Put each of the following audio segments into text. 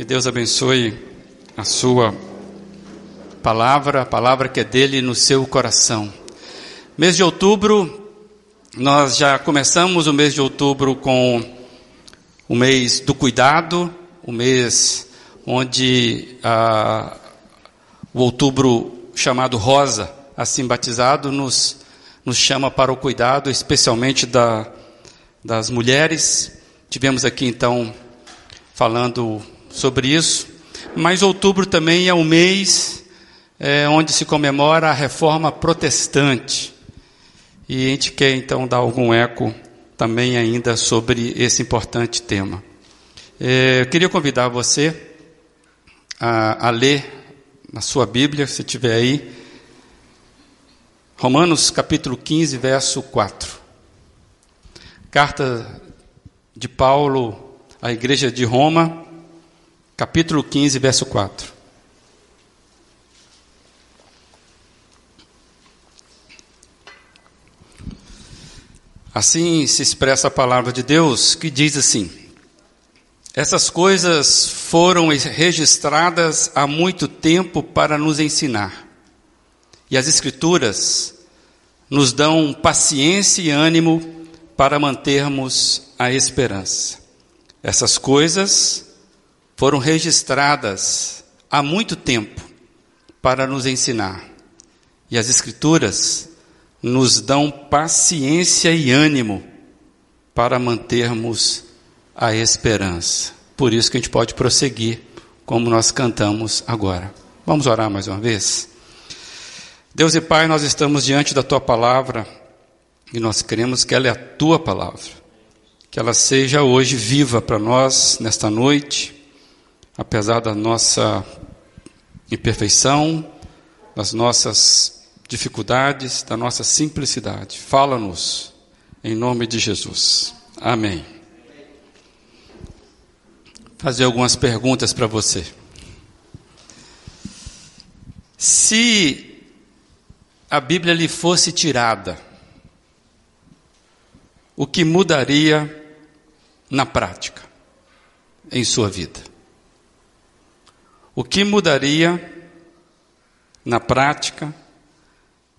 Que Deus abençoe a sua palavra, a palavra que é dele no seu coração. Mês de outubro, nós já começamos o mês de outubro com o mês do cuidado, o mês onde ah, o outubro chamado rosa, assim batizado, nos, nos chama para o cuidado, especialmente da, das mulheres. Tivemos aqui então falando sobre isso. Mas outubro também é o mês é, onde se comemora a reforma protestante. E a gente quer então dar algum eco também ainda sobre esse importante tema. É, eu queria convidar você a, a ler na sua Bíblia, se tiver aí, Romanos capítulo 15, verso 4. Carta de Paulo à igreja de Roma, capítulo 15, verso 4. Assim se expressa a palavra de Deus, que diz assim: Essas coisas foram registradas há muito tempo para nos ensinar. E as Escrituras nos dão paciência e ânimo para mantermos a esperança. Essas coisas foram registradas há muito tempo para nos ensinar. E as Escrituras nos dão paciência e ânimo para mantermos a esperança. Por isso que a gente pode prosseguir como nós cantamos agora. Vamos orar mais uma vez? Deus e Pai, nós estamos diante da tua palavra e nós queremos que ela é a tua palavra. Que ela seja hoje viva para nós nesta noite apesar da nossa imperfeição, das nossas dificuldades, da nossa simplicidade. Fala-nos, em nome de Jesus. Amém. Fazer algumas perguntas para você. Se a Bíblia lhe fosse tirada, o que mudaria na prática, em sua vida? O que mudaria na prática,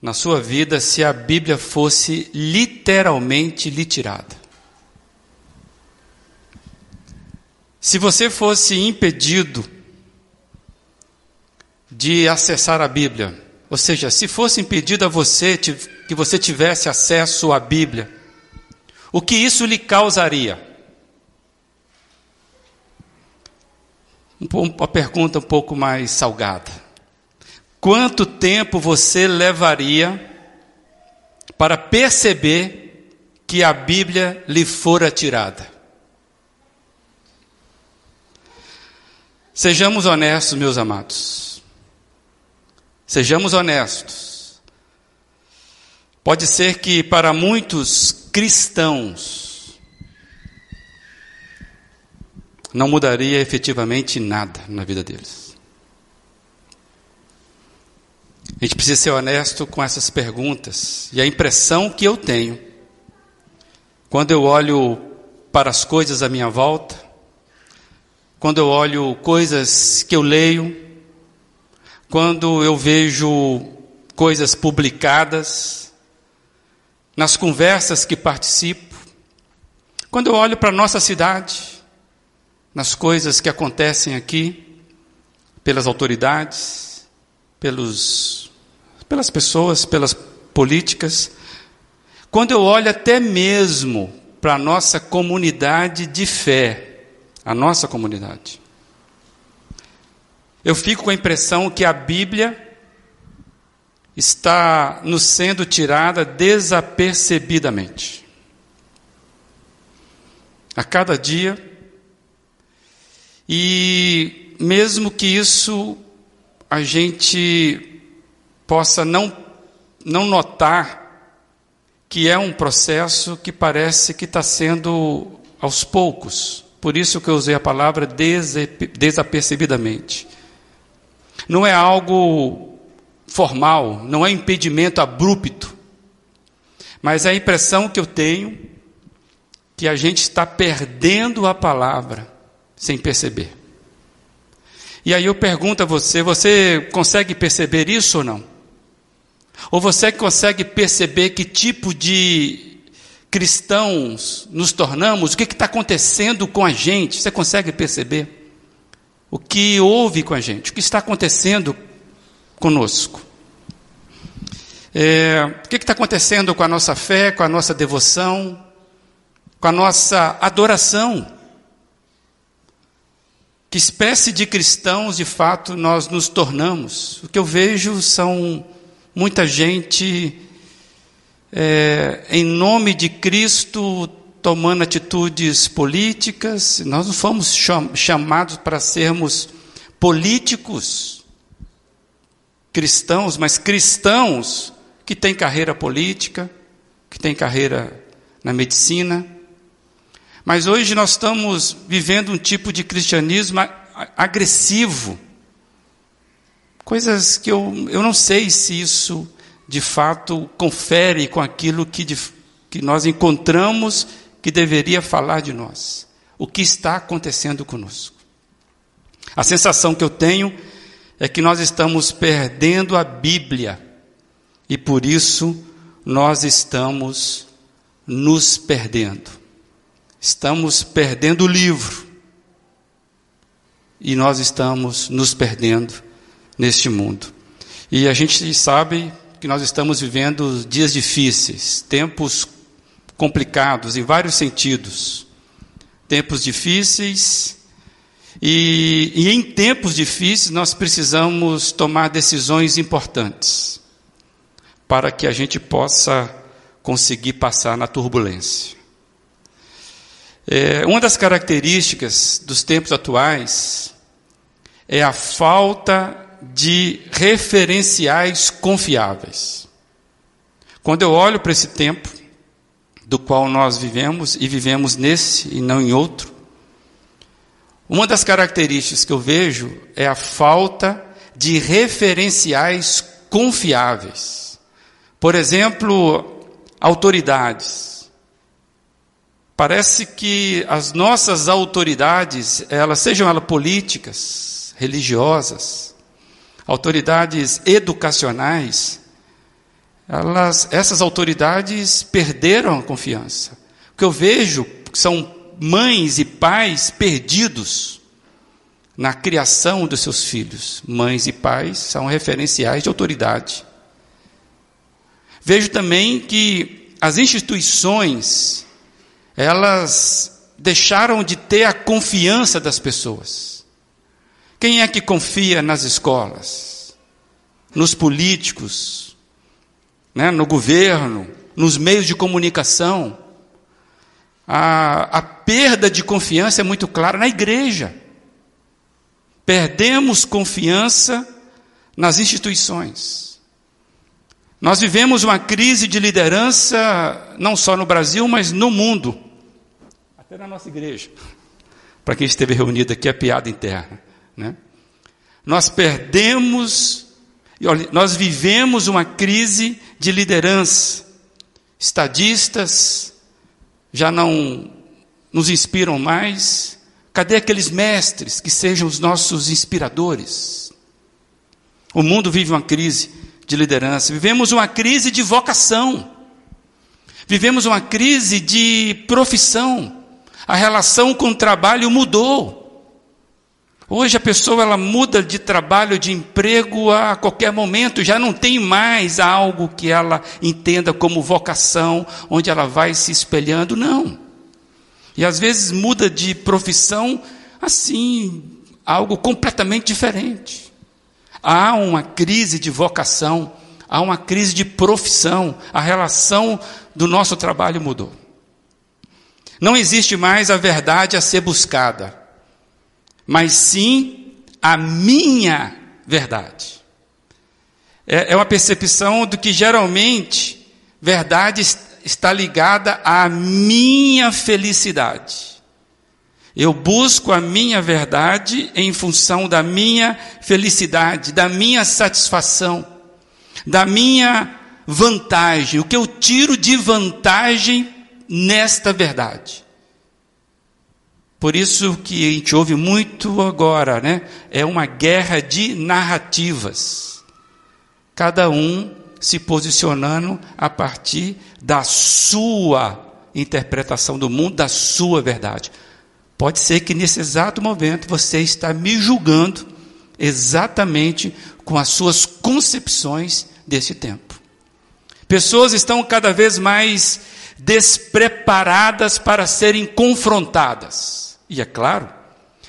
na sua vida, se a Bíblia fosse literalmente lhe tirada? Se você fosse impedido de acessar a Bíblia, ou seja, se fosse impedido a você que você tivesse acesso à Bíblia, o que isso lhe causaria? Uma pergunta um pouco mais salgada. Quanto tempo você levaria para perceber que a Bíblia lhe fora tirada? Sejamos honestos, meus amados. Sejamos honestos. Pode ser que para muitos cristãos, não mudaria efetivamente nada na vida deles. A gente precisa ser honesto com essas perguntas. E a impressão que eu tenho, quando eu olho para as coisas à minha volta, quando eu olho coisas que eu leio, quando eu vejo coisas publicadas, nas conversas que participo, quando eu olho para a nossa cidade, nas coisas que acontecem aqui, pelas autoridades, pelos, pelas pessoas, pelas políticas. Quando eu olho até mesmo para a nossa comunidade de fé, a nossa comunidade, eu fico com a impressão que a Bíblia está nos sendo tirada desapercebidamente. A cada dia, e mesmo que isso a gente possa não, não notar que é um processo que parece que está sendo aos poucos. Por isso que eu usei a palavra desapercebidamente. Não é algo formal, não é impedimento abrupto, mas é a impressão que eu tenho que a gente está perdendo a palavra sem perceber. E aí eu pergunto a você: você consegue perceber isso ou não? Ou você consegue perceber que tipo de cristãos nos tornamos? O que está acontecendo com a gente? Você consegue perceber? O que houve com a gente? O que está acontecendo conosco? É, o que está acontecendo com a nossa fé, com a nossa devoção, com a nossa adoração? Que espécie de cristãos, de fato, nós nos tornamos? O que eu vejo são muita gente, é, em nome de Cristo, tomando atitudes políticas. Nós não fomos chamados para sermos políticos cristãos, mas cristãos que têm carreira política, que têm carreira na medicina mas hoje nós estamos vivendo um tipo de cristianismo agressivo. Coisas que eu, eu não sei se isso de fato confere com aquilo que, de, que nós encontramos que deveria falar de nós. O que está acontecendo conosco. A sensação que eu tenho é que nós estamos perdendo a Bíblia e por isso nós estamos nos perdendo. Estamos perdendo o livro. E nós estamos nos perdendo neste mundo. E a gente sabe que nós estamos vivendo dias difíceis, tempos complicados em vários sentidos. Tempos difíceis, e, e, em tempos difíceis nós precisamos tomar decisões importantes para que a gente possa conseguir passar na turbulência. É, uma das características dos tempos atuais é a falta de referenciais confiáveis. Quando eu olho para esse tempo do qual nós vivemos e vivemos nesse e não em outro, uma das características que eu vejo é a falta de referenciais confiáveis. Por exemplo, autoridades. Parece que as nossas autoridades, elas sejam elas políticas, religiosas, autoridades educacionais, elas, essas autoridades perderam a confiança. O que eu vejo são mães e pais perdidos na criação dos seus filhos. Mães e pais são referenciais de autoridade. Vejo também que as instituições elas deixaram de ter a confiança das pessoas. Quem é que confia nas escolas, nos políticos, né, no governo, nos meios de comunicação? A, a perda de confiança é muito clara na igreja. Perdemos confiança nas instituições. Nós vivemos uma crise de liderança, não só no Brasil, mas no mundo. Na nossa igreja. Para quem esteve reunido aqui, é piada interna. Né? Nós perdemos, nós vivemos uma crise de liderança. Estadistas já não nos inspiram mais. Cadê aqueles mestres que sejam os nossos inspiradores? O mundo vive uma crise de liderança, vivemos uma crise de vocação, vivemos uma crise de profissão. A relação com o trabalho mudou. Hoje a pessoa ela muda de trabalho, de emprego a qualquer momento, já não tem mais algo que ela entenda como vocação, onde ela vai se espelhando, não. E às vezes muda de profissão assim, algo completamente diferente. Há uma crise de vocação, há uma crise de profissão, a relação do nosso trabalho mudou. Não existe mais a verdade a ser buscada, mas sim a minha verdade. É, é uma percepção do que geralmente verdade está ligada à minha felicidade. Eu busco a minha verdade em função da minha felicidade, da minha satisfação, da minha vantagem, o que eu tiro de vantagem nesta verdade. Por isso que a gente ouve muito agora, né? É uma guerra de narrativas. Cada um se posicionando a partir da sua interpretação do mundo, da sua verdade. Pode ser que nesse exato momento você está me julgando exatamente com as suas concepções desse tempo. Pessoas estão cada vez mais despreparadas para serem confrontadas. E é claro,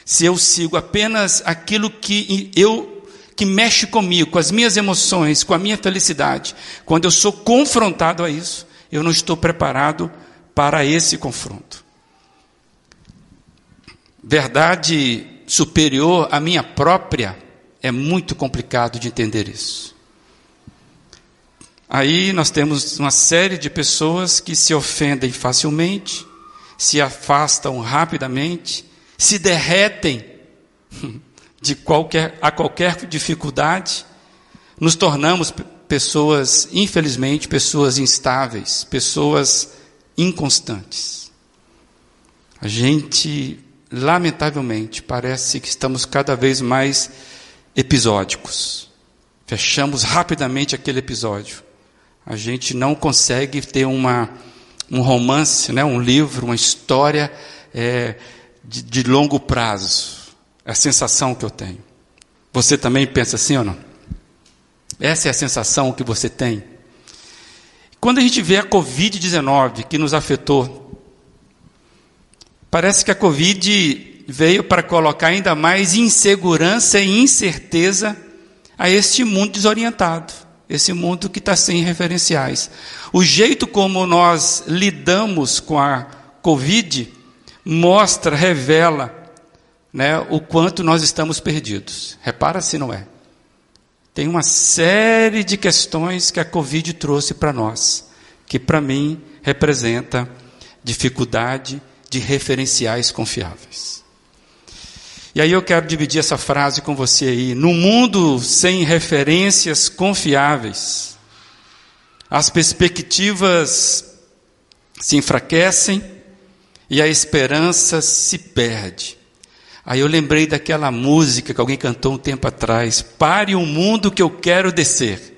se eu sigo apenas aquilo que eu que mexe comigo, com as minhas emoções, com a minha felicidade, quando eu sou confrontado a isso, eu não estou preparado para esse confronto. Verdade superior à minha própria é muito complicado de entender isso. Aí nós temos uma série de pessoas que se ofendem facilmente, se afastam rapidamente, se derretem de qualquer, a qualquer dificuldade, nos tornamos pessoas, infelizmente, pessoas instáveis, pessoas inconstantes. A gente, lamentavelmente, parece que estamos cada vez mais episódicos. Fechamos rapidamente aquele episódio. A gente não consegue ter uma, um romance, né, um livro, uma história é, de, de longo prazo. É a sensação que eu tenho. Você também pensa assim ou não? Essa é a sensação que você tem. Quando a gente vê a Covid-19 que nos afetou, parece que a Covid veio para colocar ainda mais insegurança e incerteza a este mundo desorientado, esse mundo que está sem referenciais. O jeito como nós lidamos com a Covid mostra, revela né, o quanto nós estamos perdidos. Repara se não é. Tem uma série de questões que a Covid trouxe para nós, que para mim representa dificuldade de referenciais confiáveis. E aí eu quero dividir essa frase com você aí. No mundo sem referências confiáveis, as perspectivas se enfraquecem e a esperança se perde. Aí eu lembrei daquela música que alguém cantou um tempo atrás: Pare o mundo que eu quero descer.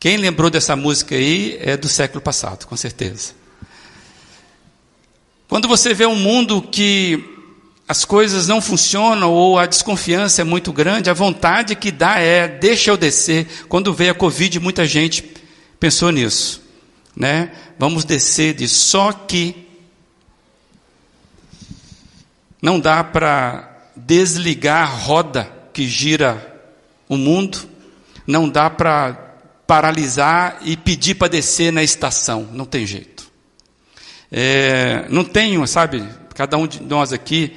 Quem lembrou dessa música aí é do século passado, com certeza. Quando você vê um mundo que as coisas não funcionam ou a desconfiança é muito grande, a vontade que dá é deixa eu descer. Quando veio a Covid, muita gente pensou nisso, né? Vamos descer de só que não dá para desligar a roda que gira o mundo. Não dá para paralisar e pedir para descer na estação. Não tem jeito. É, não tenho, sabe? Cada um de nós aqui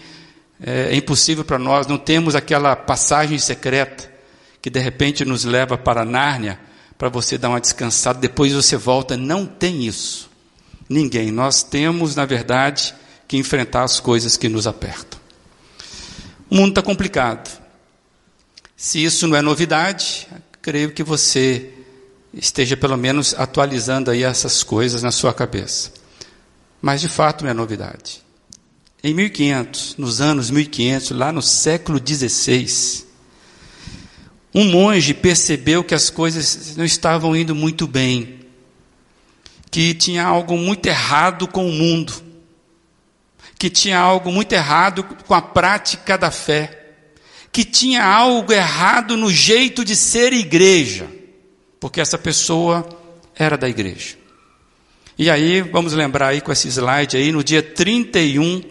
é, é impossível para nós. Não temos aquela passagem secreta que de repente nos leva para Nárnia para você dar uma descansada. Depois você volta. Não tem isso. Ninguém. Nós temos, na verdade, que enfrentar as coisas que nos apertam. O mundo está complicado. Se isso não é novidade, creio que você esteja pelo menos atualizando aí essas coisas na sua cabeça. Mas de fato não é novidade. Em 1500, nos anos 1500, lá no século XVI, um monge percebeu que as coisas não estavam indo muito bem, que tinha algo muito errado com o mundo que tinha algo muito errado com a prática da fé, que tinha algo errado no jeito de ser igreja, porque essa pessoa era da igreja. E aí, vamos lembrar aí com esse slide aí, no dia 31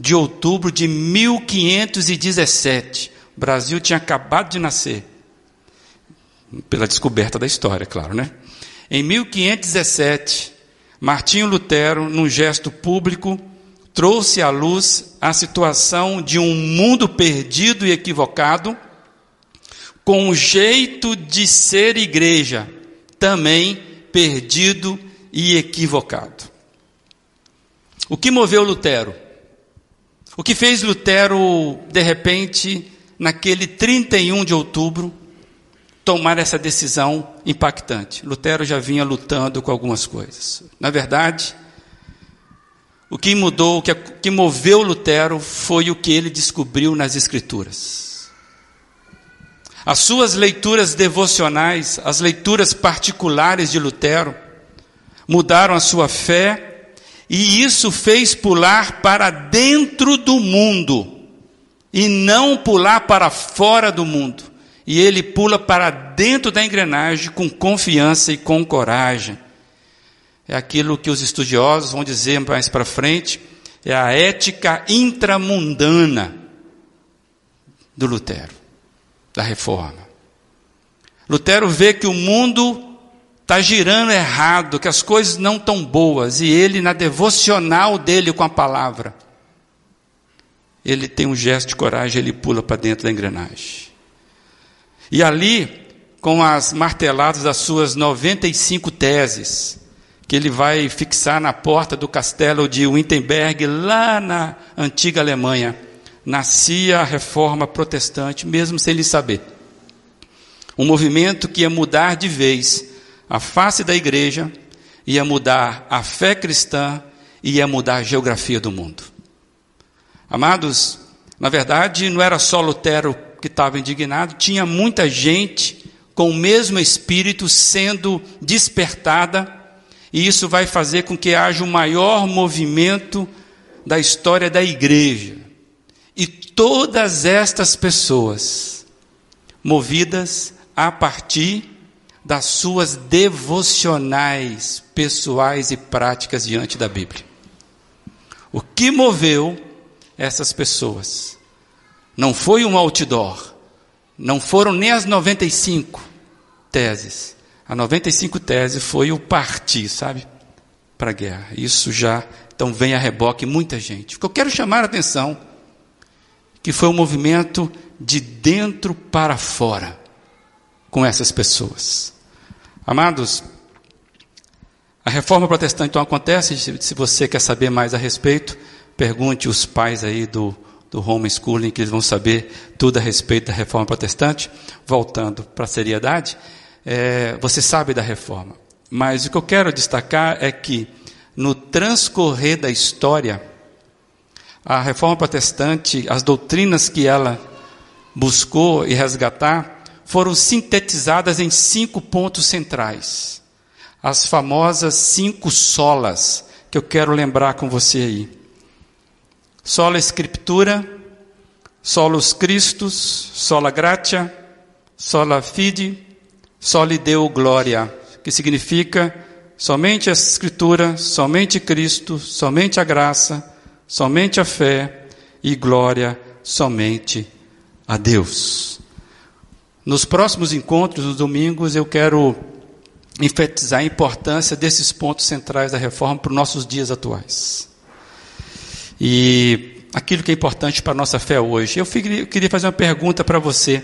de outubro de 1517, o Brasil tinha acabado de nascer, pela descoberta da história, claro, né? Em 1517, Martinho Lutero, num gesto público, trouxe à luz a situação de um mundo perdido e equivocado, com o jeito de ser igreja também perdido e equivocado. O que moveu Lutero? O que fez Lutero, de repente, naquele 31 de outubro, tomar essa decisão impactante? Lutero já vinha lutando com algumas coisas. Na verdade, O que mudou, o que, moveu Lutero foi o que ele descobriu nas Escrituras. As suas leituras devocionais, as leituras particulares de Lutero, mudaram a sua fé e isso fez pular para dentro do mundo e não pular para fora do mundo. E ele pula para dentro da engrenagem com confiança e com coragem é aquilo que os estudiosos vão dizer mais para frente, é a ética intramundana do Lutero, da reforma. Lutero vê que o mundo está girando errado, que as coisas não estão boas, e ele, na devocional dele com a palavra, ele tem um gesto de coragem, ele pula para dentro da engrenagem. E ali, com as marteladas das suas 95 teses, que ele vai fixar na porta do castelo de Wittenberg, lá na antiga Alemanha. Nascia a reforma protestante, mesmo sem ele saber. Um movimento que ia mudar de vez a face da igreja, ia mudar a fé cristã e ia mudar a geografia do mundo. Amados, na verdade, não era só Lutero que estava indignado, tinha muita gente com o mesmo espírito sendo despertada e isso vai fazer com que haja o maior movimento da história da igreja. E todas estas pessoas, movidas a partir das suas devocionais pessoais e práticas diante da Bíblia. O que moveu essas pessoas? Não foi um outdoor, não foram nem as 95 teses, a 95 tese foi o partir, sabe? Para a guerra. Isso já, então vem a reboque muita gente. O que eu quero chamar a atenção, que foi um movimento de dentro para fora, com essas pessoas. Amados, a reforma protestante então acontece, se você quer saber mais a respeito, pergunte os pais aí do, do homeschooling, que eles vão saber tudo a respeito da reforma protestante. Voltando para a seriedade, é, você sabe da reforma. Mas o que eu quero destacar é que, no transcorrer da história, a reforma protestante, as doutrinas que ela buscou e resgatar, foram sintetizadas em cinco pontos centrais. As famosas cinco solas, que eu quero lembrar com você aí. Sola Escritura, Solus Christus, Sola Gratia, Sola Fide, só lhe deu glória, que significa somente a Escritura, somente Cristo, somente a graça, somente a fé e glória somente a Deus. Nos próximos encontros, nos domingos, eu quero enfatizar a importância desses pontos centrais da reforma para os nossos dias atuais. E aquilo que é importante para a nossa fé hoje. Eu queria fazer uma pergunta para você.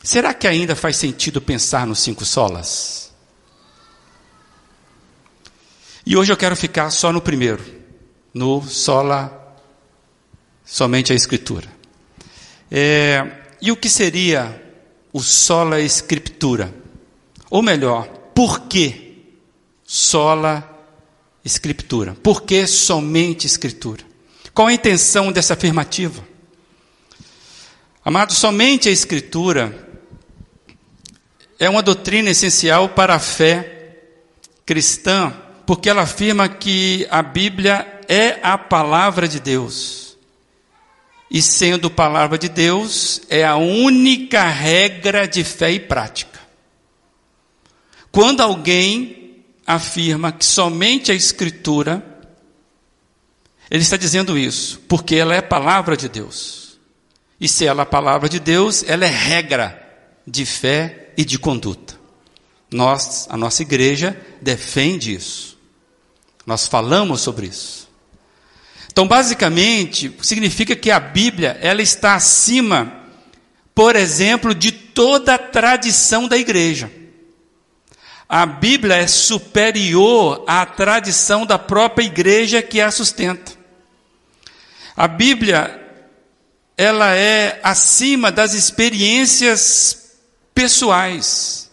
Será que ainda faz sentido pensar nos cinco solas? E hoje eu quero ficar só no primeiro, no sola, somente a Escritura. É, e o que seria o sola Escritura? Ou melhor, por que sola Escritura? Por que somente Escritura? Qual a intenção dessa afirmativa? Amado, somente a Escritura é uma doutrina essencial para a fé cristã, porque ela afirma que a Bíblia é a palavra de Deus. E sendo palavra de Deus, é a única regra de fé e prática. Quando alguém afirma que somente a Escritura, ele está dizendo isso, porque ela é palavra de Deus. E se ela é palavra de Deus, ela é regra de fé e de conduta. Nós, a nossa igreja, defende isso. Nós falamos sobre isso. Então, basicamente, significa que a Bíblia, ela está acima, por exemplo, de toda a tradição da igreja. A Bíblia é superior à tradição da própria igreja que a sustenta. A Bíblia, ela é acima das experiências pessoais.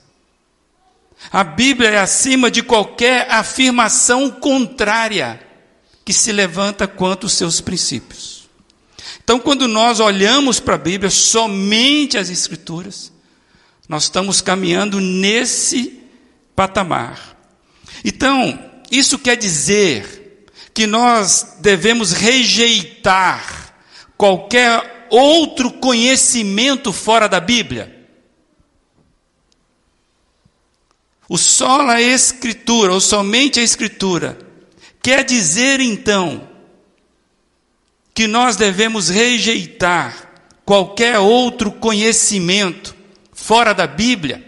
A Bíblia é acima de qualquer afirmação contrária que se levanta quanto os seus princípios. Então, quando nós olhamos para a Bíblia, somente as Escrituras, nós estamos caminhando nesse patamar. Então, isso quer dizer que nós devemos rejeitar qualquer outro conhecimento fora da Bíblia. O sola escritura, ou somente a escritura, quer dizer então que nós devemos rejeitar qualquer outro conhecimento fora da Bíblia?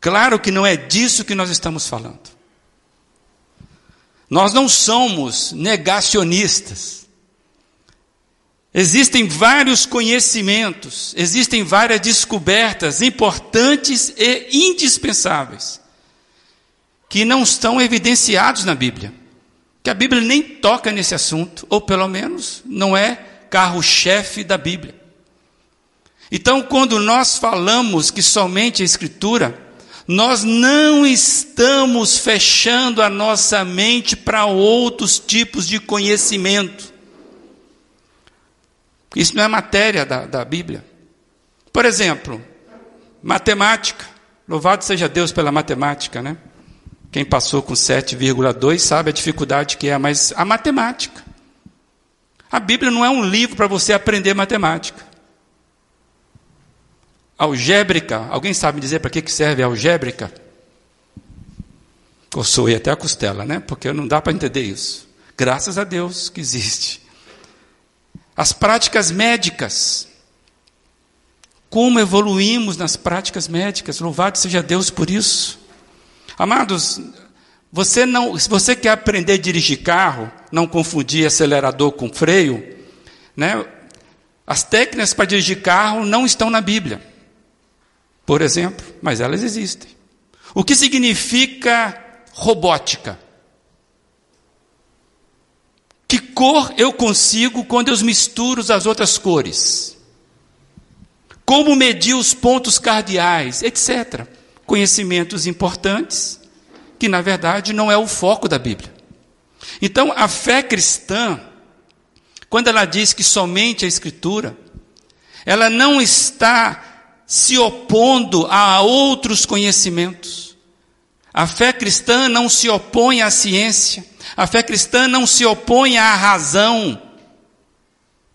Claro que não é disso que nós estamos falando. Nós não somos negacionistas. Existem vários conhecimentos, existem várias descobertas importantes e indispensáveis que não estão evidenciados na Bíblia. Que a Bíblia nem toca nesse assunto, ou pelo menos não é carro-chefe da Bíblia. Então, quando nós falamos que somente a Escritura, nós não estamos fechando a nossa mente para outros tipos de conhecimento. Isso não é matéria da, da Bíblia. Por exemplo, matemática. Louvado seja Deus pela matemática, né? Quem passou com 7,2 sabe a dificuldade que é, mas a matemática. A Bíblia não é um livro para você aprender matemática. Algébrica, alguém sabe dizer para que serve a algébrica? Coçoei até a costela, né? Porque não dá para entender isso. Graças a Deus que existe. As práticas médicas. Como evoluímos nas práticas médicas. Louvado seja Deus por isso. Amados, você não, se você quer aprender a dirigir carro, não confundir acelerador com freio, né? As técnicas para dirigir carro não estão na Bíblia. Por exemplo, mas elas existem. O que significa robótica? Que cor eu consigo quando eu misturo as outras cores? Como medir os pontos cardeais, etc. Conhecimentos importantes que, na verdade, não é o foco da Bíblia. Então, a fé cristã, quando ela diz que somente a Escritura, ela não está se opondo a outros conhecimentos. A fé cristã não se opõe à ciência. A fé cristã não se opõe à razão.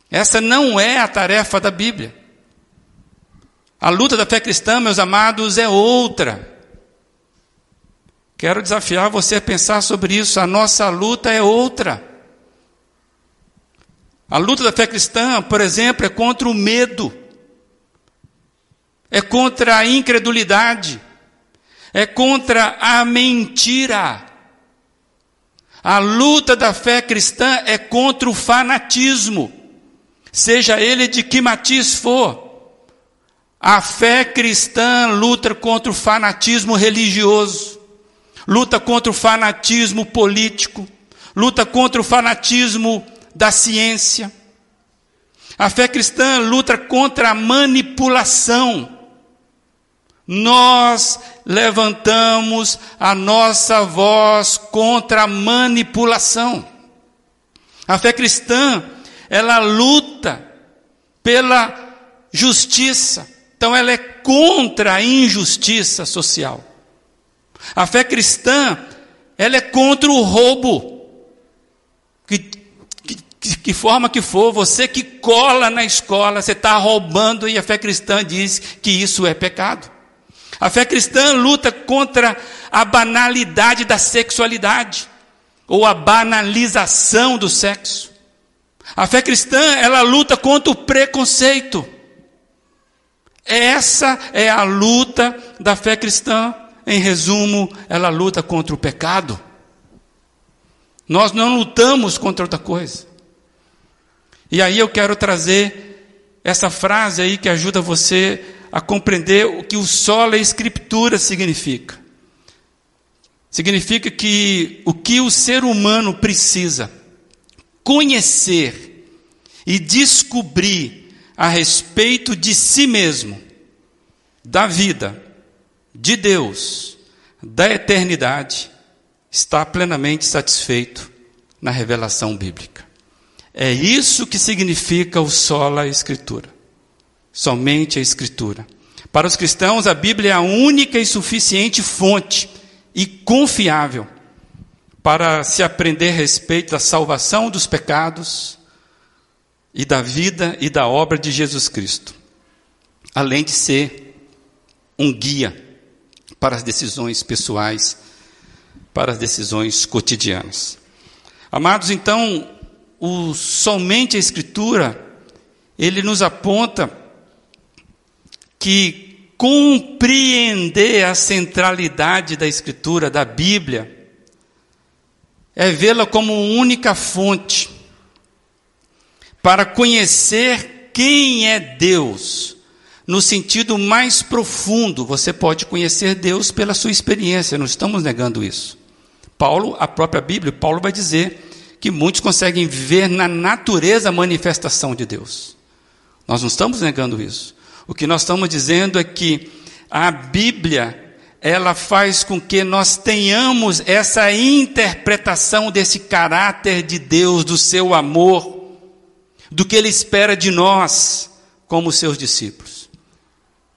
Essa não é a tarefa da Bíblia. A luta da fé cristã, meus amados, é outra. Quero desafiar você a pensar sobre isso. A nossa luta é outra. A luta da fé cristã, por exemplo, é contra o medo, é contra a incredulidade, é contra a mentira. A luta da fé cristã é contra o fanatismo, seja ele de que matiz for. A fé cristã luta contra o fanatismo religioso, luta contra o fanatismo político, luta contra o fanatismo da ciência. A fé cristã luta contra a manipulação nós levantamos a nossa voz contra a manipulação. A fé cristã, ela luta pela justiça. Então ela é contra a injustiça social. A fé cristã, ela é contra o roubo. Que, que, que forma que for, você que cola na escola, você está roubando e a fé cristã diz que isso é pecado. A fé cristã luta contra a banalidade da sexualidade ou a banalização do sexo. A fé cristã, ela luta contra o preconceito. Essa é a luta da fé cristã. Em resumo, ela luta contra o pecado. Nós não lutamos contra outra coisa. E aí eu quero trazer essa frase aí que ajuda você a compreender o que o sola escritura significa. Significa que o que o ser humano precisa conhecer e descobrir a respeito de si mesmo, da vida, de Deus, da eternidade, está plenamente satisfeito na revelação bíblica. É isso que significa o sola escritura. Somente a escritura. Para os cristãos, a Bíblia é a única e suficiente fonte e confiável para se aprender a respeito da salvação dos pecados e da vida e da obra de Jesus Cristo, além de ser um guia para as decisões pessoais, para as decisões cotidianas. Amados, então, o, somente a Escritura, ele nos aponta que compreender a centralidade da Escritura, da Bíblia, é vê-la como única fonte para conhecer quem é Deus. No sentido mais profundo, você pode conhecer Deus pela sua experiência, não estamos negando isso. Paulo, a própria Bíblia, Paulo vai dizer que muitos conseguem ver na natureza a manifestação de Deus. Nós não estamos negando isso. O que nós estamos dizendo é que a Bíblia, ela faz com que nós tenhamos essa interpretação desse caráter de Deus, do seu amor, do que ele espera de nós como seus discípulos.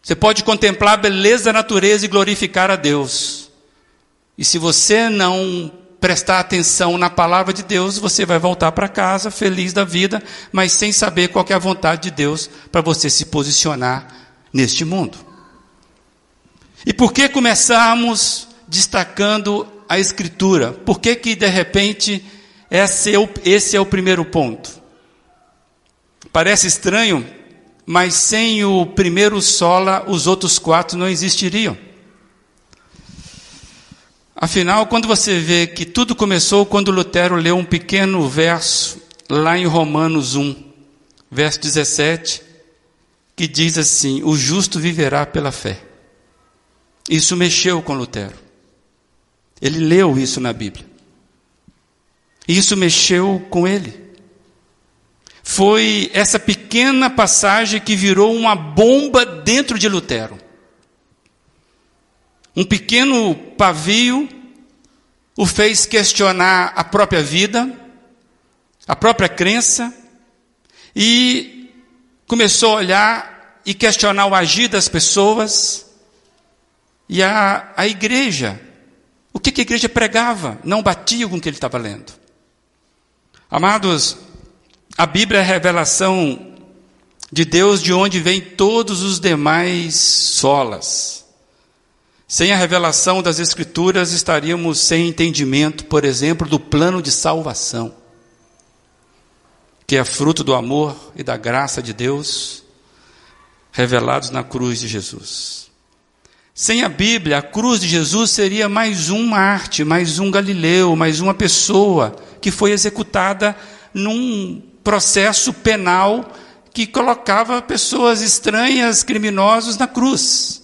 Você pode contemplar a beleza da natureza e glorificar a Deus. E se você não prestar atenção na palavra de Deus, você vai voltar para casa feliz da vida, mas sem saber qual é a vontade de Deus para você se posicionar neste mundo. E por que começarmos destacando a Escritura? Por que, que de repente esse é, o, esse é o primeiro ponto? Parece estranho, mas sem o primeiro sola, os outros quatro não existiriam. Afinal, quando você vê que tudo começou quando Lutero leu um pequeno verso lá em Romanos 1, verso 17, que diz assim: O justo viverá pela fé. Isso mexeu com Lutero. Ele leu isso na Bíblia. Isso mexeu com ele. Foi essa pequena passagem que virou uma bomba dentro de Lutero. Um pequeno pavio o fez questionar a própria vida, a própria crença, e começou a olhar e questionar o agir das pessoas e a, a igreja. O que, que a igreja pregava? Não batia com o que ele estava lendo. Amados, a Bíblia é a revelação de Deus de onde vêm todos os demais solas. Sem a revelação das Escrituras, estaríamos sem entendimento, por exemplo, do plano de salvação, que é fruto do amor e da graça de Deus revelados na cruz de Jesus. Sem a Bíblia, a cruz de Jesus seria mais um Marte, mais um Galileu, mais uma pessoa que foi executada num processo penal que colocava pessoas estranhas, criminosos na cruz.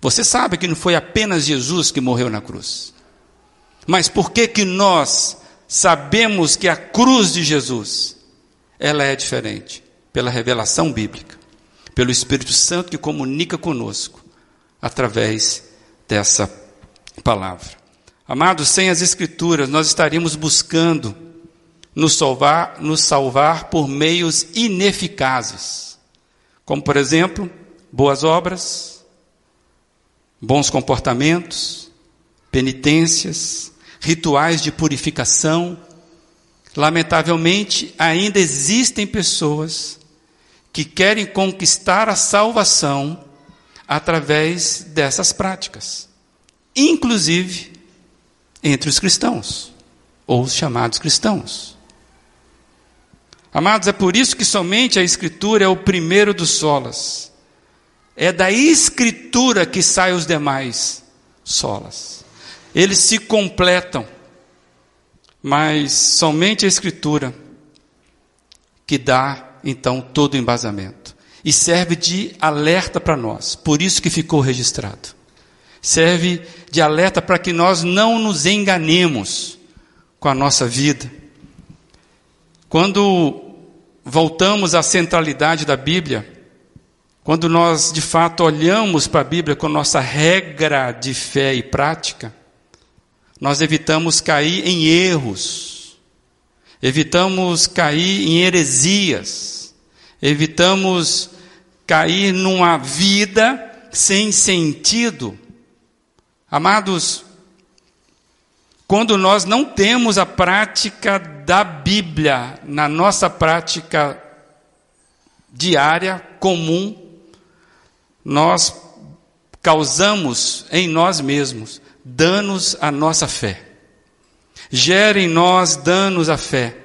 Você sabe que não foi apenas Jesus que morreu na cruz. Mas por que que nós sabemos que a cruz de Jesus ela é diferente? Pela revelação bíblica, pelo Espírito Santo que comunica conosco através dessa palavra. Amados, sem as escrituras nós estaríamos buscando nos salvar, nos salvar por meios ineficazes, como por exemplo, boas obras, bons comportamentos, penitências, rituais de purificação. Lamentavelmente, ainda existem pessoas que querem conquistar a salvação através dessas práticas, inclusive entre os cristãos, ou os chamados cristãos. Amados, é por isso que somente a Escritura é o primeiro dos solas. É da escritura que saem os demais solas. Eles se completam, mas somente a escritura que dá então todo o embasamento e serve de alerta para nós. Por isso que ficou registrado. Serve de alerta para que nós não nos enganemos com a nossa vida. Quando voltamos à centralidade da Bíblia, quando nós de fato olhamos para a Bíblia com nossa regra de fé e prática, nós evitamos cair em erros evitamos cair em heresias, evitamos cair numa vida sem sentido. Amados, quando nós não temos a prática da Bíblia na nossa prática diária, comum, nós causamos em nós mesmos danos à nossa fé. Gera em nós danos à fé.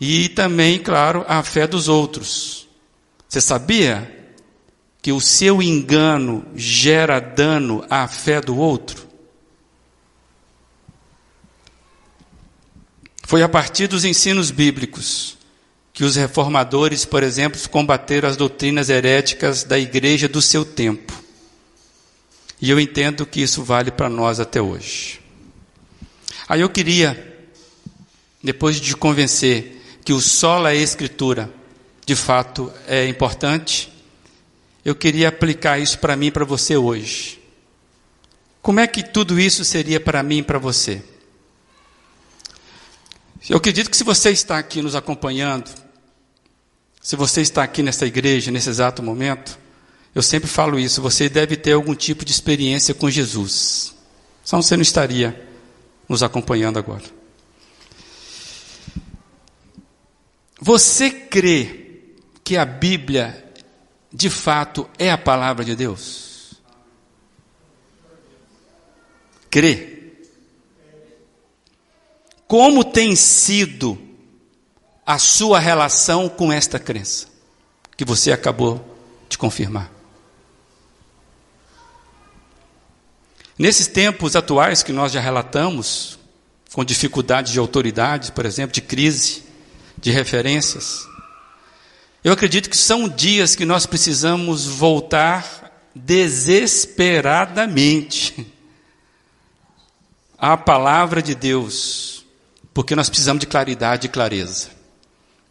E também, claro, à fé dos outros. Você sabia que o seu engano gera dano à fé do outro? Foi a partir dos ensinos bíblicos que os reformadores, por exemplo, combateram as doutrinas heréticas da igreja do seu tempo. E eu entendo que isso vale para nós até hoje. Aí eu queria, depois de convencer que o sola escritura de fato é importante, eu queria aplicar isso para mim e para você hoje. Como é que tudo isso seria para mim e para você? Eu acredito que se você está aqui nos acompanhando, se você está aqui nessa igreja, nesse exato momento, eu sempre falo isso, você deve ter algum tipo de experiência com Jesus. Senão você não estaria nos acompanhando agora. Você crê que a Bíblia, de fato, é a palavra de Deus? Crê. Como tem sido a sua relação com esta crença que você acabou de confirmar? Nesses tempos atuais que nós já relatamos, com dificuldades de autoridade, por exemplo, de crise, de referências, eu acredito que são dias que nós precisamos voltar desesperadamente à palavra de Deus, porque nós precisamos de claridade e clareza.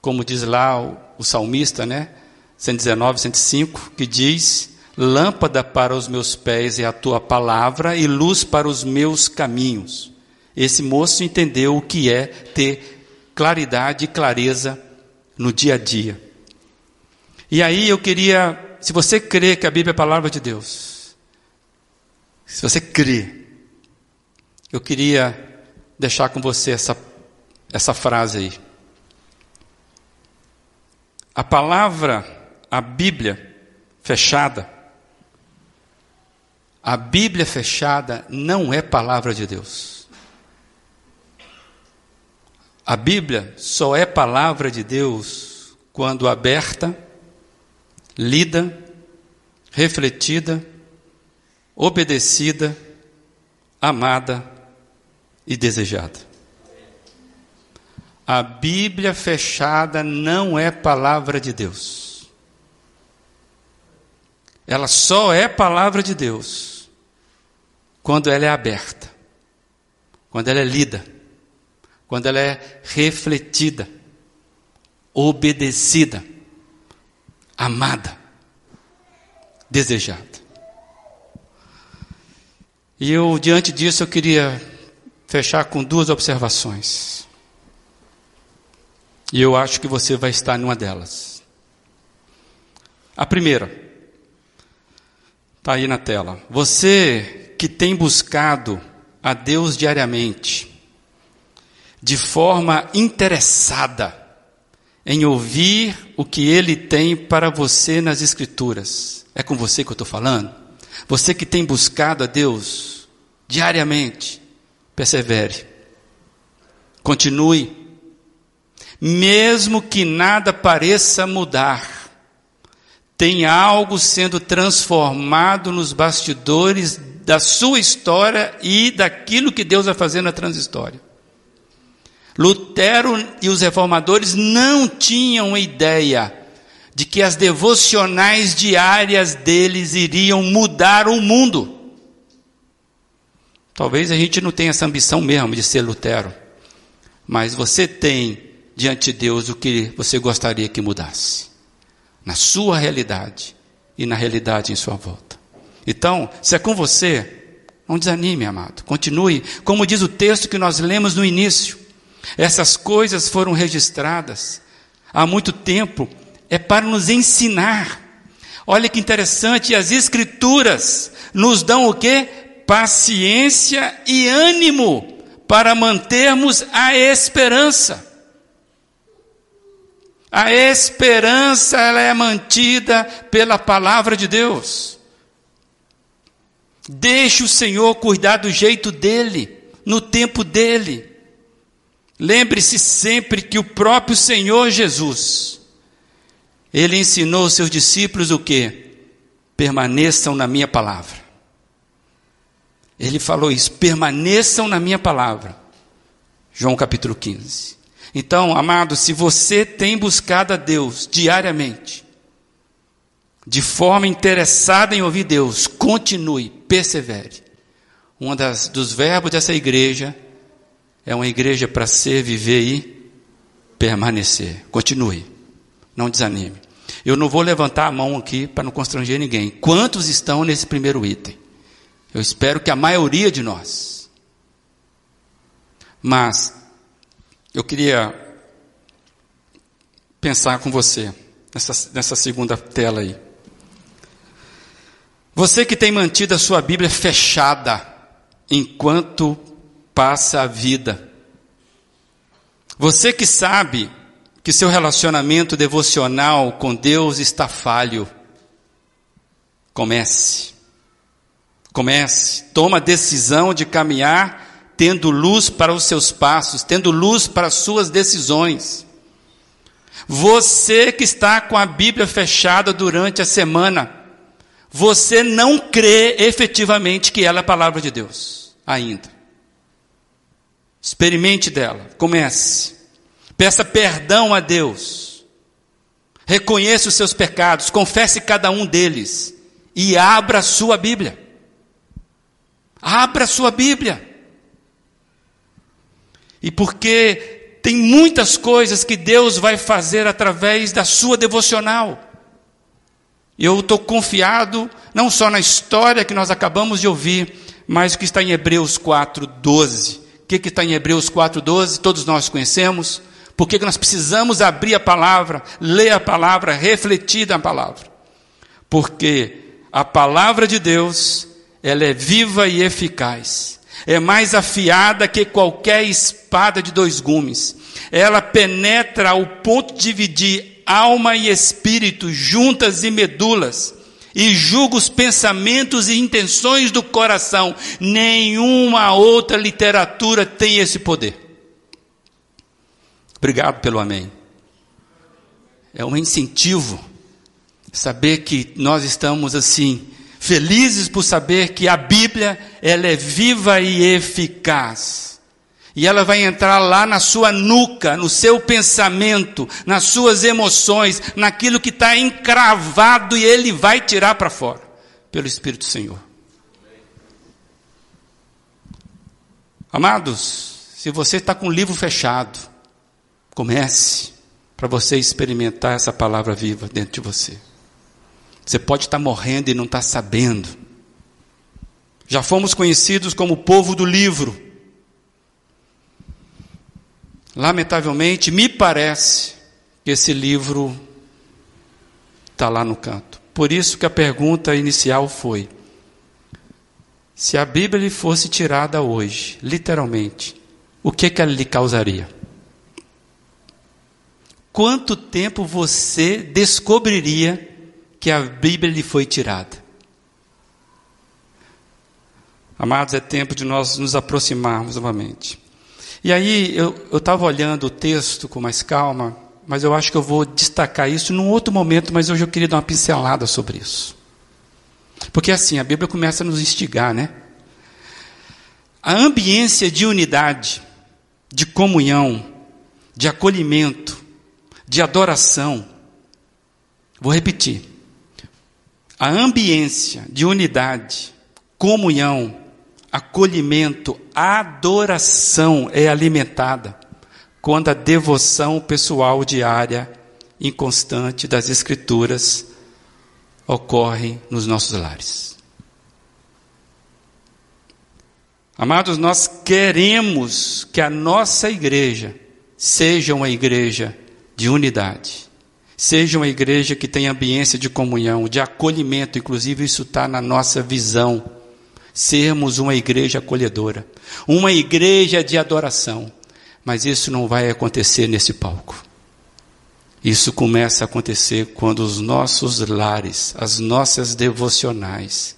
Como diz lá o, o salmista, né? 119, 105, que diz Lâmpada para os meus pés é a tua palavra e luz para os meus caminhos. Esse moço entendeu o que é ter claridade e clareza no dia a dia. E aí eu queria, se você crê que a Bíblia é a palavra de Deus, se você crê, eu queria deixar com você essa, essa frase aí. A palavra, a Bíblia fechada, a Bíblia fechada não é palavra de Deus. A Bíblia só é palavra de Deus quando aberta, lida, refletida, obedecida, amada e desejada. A Bíblia fechada não é palavra de Deus. Ela só é palavra de Deus quando ela é aberta, quando ela é lida, quando ela é refletida, obedecida, amada, desejada. E eu, diante disso, eu queria fechar com duas observações. E eu acho que você vai estar numa delas. A primeira, está aí na tela. Você que tem buscado a Deus diariamente, de forma interessada em ouvir o que Ele tem para você nas Escrituras. É com você que eu estou falando? Você que tem buscado a Deus diariamente, persevere, continue, mesmo que nada pareça mudar, tem algo sendo transformado nos bastidores da sua história e daquilo que Deus vai fazer na transhistória. Lutero e os reformadores não tinham ideia de que as devocionais diárias deles iriam mudar o mundo. Talvez a gente não tenha essa ambição mesmo de ser Lutero, mas você tem diante de Deus o que você gostaria que mudasse, na sua realidade e na realidade em sua volta. Então, se é com você, não desanime, amado. Continue. Como diz o texto que nós lemos no início. Essas coisas foram registradas há muito tempo, é para nos ensinar. Olha que interessante, as Escrituras nos dão o que? Paciência e ânimo para mantermos a esperança. A esperança ela é mantida pela palavra de Deus. Deixe o Senhor cuidar do jeito dele, no tempo dele. Lembre-se sempre que o próprio Senhor Jesus, ele ensinou os seus discípulos o que? Permaneçam na minha palavra. Ele falou isso, permaneçam na minha palavra. João capítulo 15. Então, amado, se você tem buscado a Deus diariamente, de forma interessada em ouvir Deus, continue, persevere. Um das, dos verbos dessa igreja é uma igreja para ser, viver e permanecer. Continue, não desanime. Eu não vou levantar a mão aqui para não constranger ninguém. Quantos estão nesse primeiro item? Eu espero que a maioria de nós. Mas eu queria pensar com você nessa, nessa segunda tela aí. Você que tem mantido a sua Bíblia fechada enquanto passa a vida. Você que sabe que seu relacionamento devocional com Deus está falho. Comece. Comece. Toma a decisão de caminhar tendo luz para os seus passos, tendo luz para as suas decisões. Você que está com a Bíblia fechada durante a semana, você não crê efetivamente que ela é a palavra de Deus, ainda. Experimente dela, comece. Peça perdão a Deus. Reconheça os seus pecados, confesse cada um deles e abra a sua Bíblia. Abra a sua Bíblia. E porque tem muitas coisas que Deus vai fazer através da sua devocional. Eu estou confiado não só na história que nós acabamos de ouvir, mas o que está em Hebreus 4:12. O que, que está em Hebreus 4:12? Todos nós conhecemos. Por que nós precisamos abrir a palavra, ler a palavra, refletir na palavra? Porque a palavra de Deus, ela é viva e eficaz. É mais afiada que qualquer espada de dois gumes. Ela penetra ao ponto de dividir alma e espírito, juntas e medulas, e julga os pensamentos e intenções do coração. Nenhuma outra literatura tem esse poder. Obrigado pelo amém. É um incentivo saber que nós estamos assim felizes por saber que a Bíblia ela é viva e eficaz. E ela vai entrar lá na sua nuca, no seu pensamento, nas suas emoções, naquilo que está encravado e ele vai tirar para fora, pelo Espírito Senhor. Amados, se você está com o livro fechado, comece para você experimentar essa palavra viva dentro de você. Você pode estar morrendo e não estar sabendo. Já fomos conhecidos como o povo do livro. Lamentavelmente, me parece que esse livro está lá no canto. Por isso que a pergunta inicial foi: se a Bíblia lhe fosse tirada hoje, literalmente, o que, que ela lhe causaria? Quanto tempo você descobriria que a Bíblia lhe foi tirada? Amados, é tempo de nós nos aproximarmos novamente. E aí eu estava olhando o texto com mais calma, mas eu acho que eu vou destacar isso num outro momento, mas hoje eu queria dar uma pincelada sobre isso. Porque assim, a Bíblia começa a nos instigar, né? A ambiência de unidade, de comunhão, de acolhimento, de adoração. Vou repetir. A ambiência de unidade, comunhão, acolhimento, adoração é alimentada quando a devoção pessoal diária, inconstante das Escrituras ocorre nos nossos lares. Amados, nós queremos que a nossa igreja seja uma igreja de unidade, seja uma igreja que tenha ambiência de comunhão, de acolhimento, inclusive isso está na nossa visão. Sermos uma igreja acolhedora, uma igreja de adoração. Mas isso não vai acontecer nesse palco. Isso começa a acontecer quando os nossos lares, as nossas devocionais,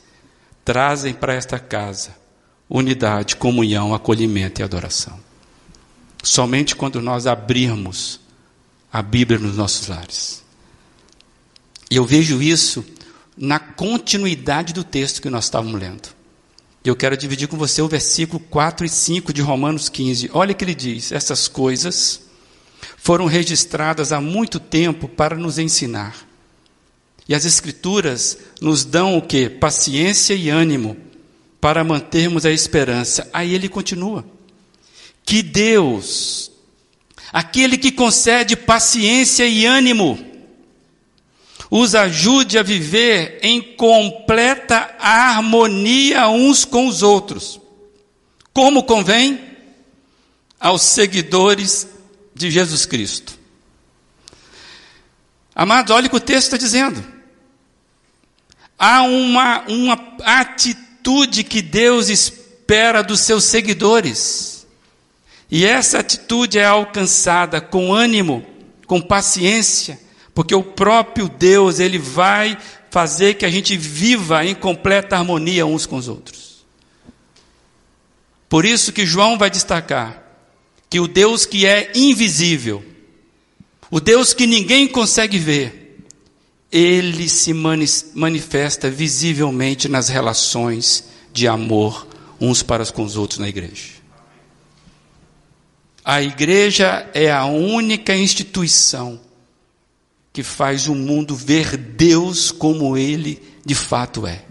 trazem para esta casa unidade, comunhão, acolhimento e adoração. Somente quando nós abrirmos a Bíblia nos nossos lares. E eu vejo isso na continuidade do texto que nós estávamos lendo. Eu quero dividir com você o versículo 4 e 5 de Romanos 15. Olha o que ele diz: essas coisas foram registradas há muito tempo para nos ensinar. E as Escrituras nos dão o que? Paciência e ânimo para mantermos a esperança. Aí ele continua. Que Deus, aquele que concede paciência e ânimo, os ajude a viver em completa harmonia uns com os outros, como convém aos seguidores de Jesus Cristo. Amados, olha o que o texto está dizendo. Há uma, uma atitude que Deus espera dos seus seguidores. E essa atitude é alcançada com ânimo, com paciência, porque o próprio Deus, ele vai fazer que a gente viva em completa harmonia uns com os outros. Por isso que João vai destacar que o Deus que é invisível, o Deus que ninguém consegue ver, ele se manifesta visivelmente nas relações de amor uns para com os outros na igreja. A igreja é a única instituição que faz o mundo ver Deus como ele de fato é.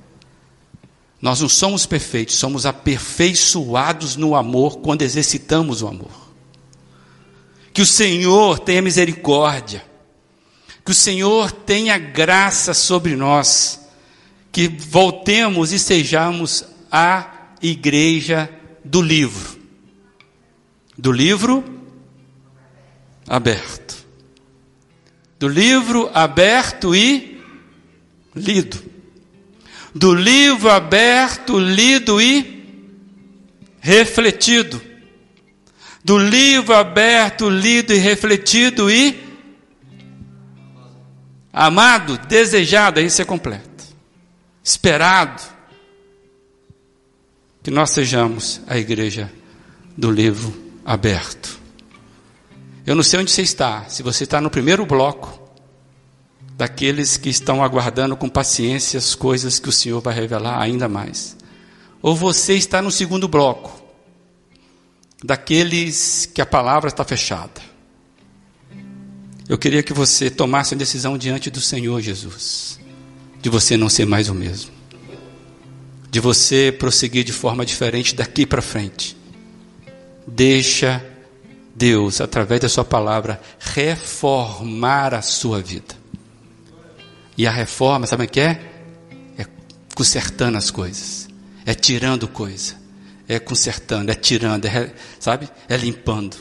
Nós não somos perfeitos, somos aperfeiçoados no amor quando exercitamos o amor. Que o Senhor tenha misericórdia. Que o Senhor tenha graça sobre nós. Que voltemos e sejamos a igreja do livro. Do livro aberto. Do livro aberto e lido. Do livro aberto, lido e refletido do livro aberto, lido e refletido e amado, desejado, aí ser completo, esperado, que nós sejamos a igreja do livro aberto. Eu não sei onde você está, se você está no primeiro bloco, daqueles que estão aguardando com paciência as coisas que o Senhor vai revelar ainda mais, ou você está no segundo bloco, daqueles que a palavra está fechada. Eu queria que você tomasse a decisão diante do Senhor Jesus, de você não ser mais o mesmo, de você prosseguir de forma diferente daqui para frente deixa Deus, através da Sua palavra, reformar a sua vida. E a reforma, sabe o que é? É consertando as coisas, é tirando coisa, é consertando, é tirando, é, sabe? É limpando.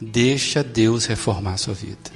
Deixa Deus reformar a sua vida.